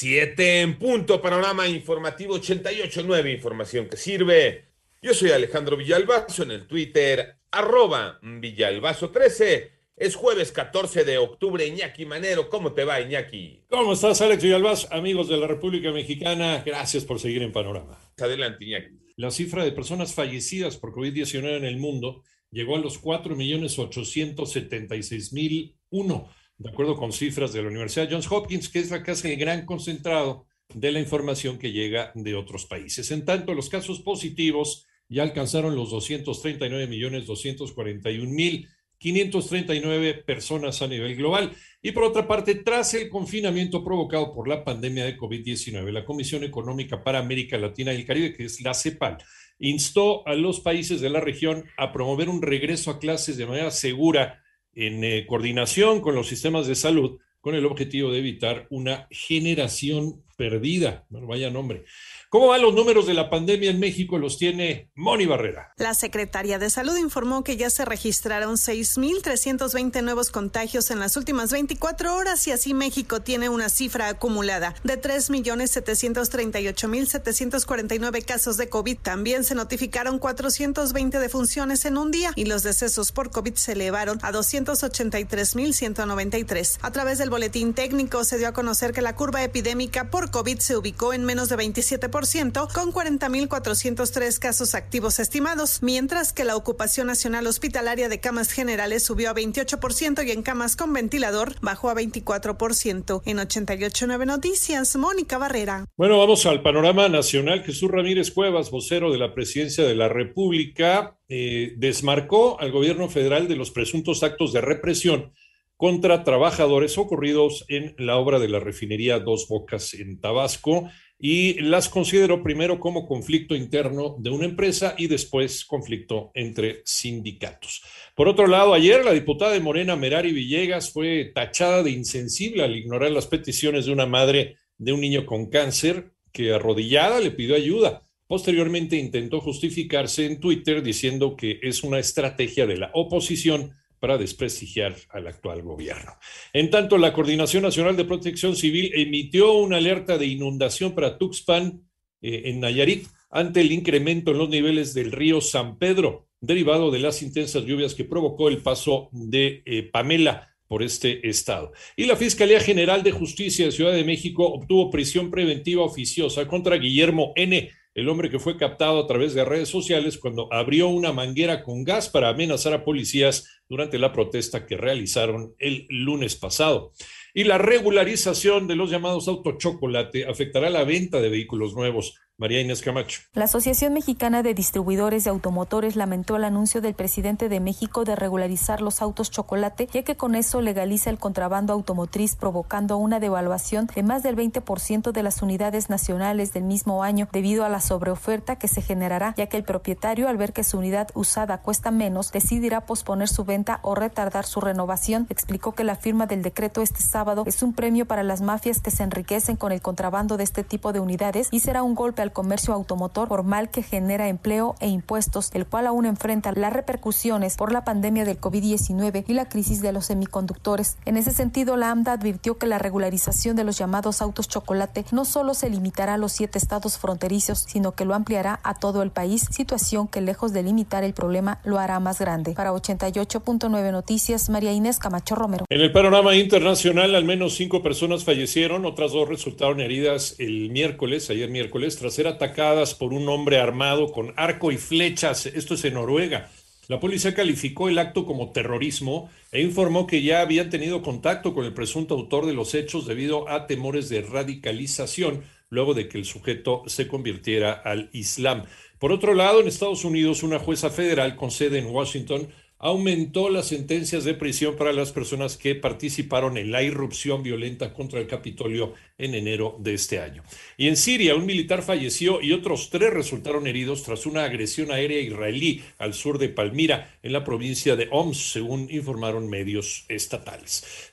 Siete en punto, panorama informativo 88.9, información que sirve. Yo soy Alejandro Villalbazo en el Twitter, arroba Villalbazo13. Es jueves 14 de octubre, Iñaki Manero. ¿Cómo te va, Iñaki? ¿Cómo estás, Alex Villalbazo? Amigos de la República Mexicana, gracias por seguir en Panorama. Adelante, Iñaki. La cifra de personas fallecidas por COVID-19 en el mundo llegó a los 4.876.001 de acuerdo con cifras de la Universidad Johns Hopkins, que es la que hace el gran concentrado de la información que llega de otros países. En tanto, los casos positivos ya alcanzaron los 239 millones 241 mil 539 personas a nivel global. Y por otra parte, tras el confinamiento provocado por la pandemia de COVID-19, la Comisión Económica para América Latina y el Caribe, que es la CEPAL, instó a los países de la región a promover un regreso a clases de manera segura en eh, coordinación con los sistemas de salud con el objetivo de evitar una generación perdida. Bueno, vaya nombre. ¿Cómo van los números de la pandemia en México? Los tiene Moni Barrera. La Secretaría de Salud informó que ya se registraron 6.320 nuevos contagios en las últimas 24 horas y así México tiene una cifra acumulada de 3.738.749 casos de COVID. También se notificaron 420 defunciones en un día y los decesos por COVID se elevaron a 283.193. A través del boletín técnico se dio a conocer que la curva epidémica por COVID se ubicó en menos de 27% con 40.403 casos activos estimados, mientras que la ocupación nacional hospitalaria de camas generales subió a 28% y en camas con ventilador bajó a 24%. En 88.9 Noticias, Mónica Barrera. Bueno, vamos al panorama nacional. Jesús Ramírez Cuevas, vocero de la Presidencia de la República, eh, desmarcó al gobierno federal de los presuntos actos de represión contra trabajadores ocurridos en la obra de la refinería Dos Bocas en Tabasco y las consideró primero como conflicto interno de una empresa y después conflicto entre sindicatos. Por otro lado, ayer la diputada de Morena, Merari Villegas, fue tachada de insensible al ignorar las peticiones de una madre de un niño con cáncer que arrodillada le pidió ayuda. Posteriormente intentó justificarse en Twitter diciendo que es una estrategia de la oposición para desprestigiar al actual gobierno. En tanto, la Coordinación Nacional de Protección Civil emitió una alerta de inundación para Tuxpan eh, en Nayarit ante el incremento en los niveles del río San Pedro, derivado de las intensas lluvias que provocó el paso de eh, Pamela por este estado. Y la Fiscalía General de Justicia de Ciudad de México obtuvo prisión preventiva oficiosa contra Guillermo N., el hombre que fue captado a través de redes sociales cuando abrió una manguera con gas para amenazar a policías durante la protesta que realizaron el lunes pasado. Y la regularización de los llamados autochocolate afectará la venta de vehículos nuevos. María Inés Camacho. La Asociación Mexicana de Distribuidores de Automotores lamentó el anuncio del presidente de México de regularizar los autos chocolate, ya que con eso legaliza el contrabando automotriz, provocando una devaluación de más del 20% de las unidades nacionales del mismo año, debido a la sobreoferta que se generará, ya que el propietario, al ver que su unidad usada cuesta menos, decidirá posponer su venta o retardar su renovación. Explicó que la firma del decreto este sábado es un premio para las mafias que se enriquecen con el contrabando de este tipo de unidades y será un golpe al comercio automotor formal que genera empleo e impuestos, el cual aún enfrenta las repercusiones por la pandemia del COVID-19 y la crisis de los semiconductores. En ese sentido, la AMDA advirtió que la regularización de los llamados autos chocolate no solo se limitará a los siete estados fronterizos, sino que lo ampliará a todo el país, situación que lejos de limitar el problema lo hará más grande. Para 88.9 Noticias, María Inés Camacho Romero. En el panorama internacional, al menos cinco personas fallecieron, otras dos resultaron heridas el miércoles, ayer miércoles, tras ser atacadas por un hombre armado con arco y flechas. Esto es en Noruega. La policía calificó el acto como terrorismo e informó que ya habían tenido contacto con el presunto autor de los hechos debido a temores de radicalización luego de que el sujeto se convirtiera al Islam. Por otro lado, en Estados Unidos, una jueza federal con sede en Washington aumentó las sentencias de prisión para las personas que participaron en la irrupción violenta contra el Capitolio en enero de este año. Y en Siria, un militar falleció y otros tres resultaron heridos tras una agresión aérea israelí al sur de Palmira, en la provincia de Homs, según informaron medios estatales.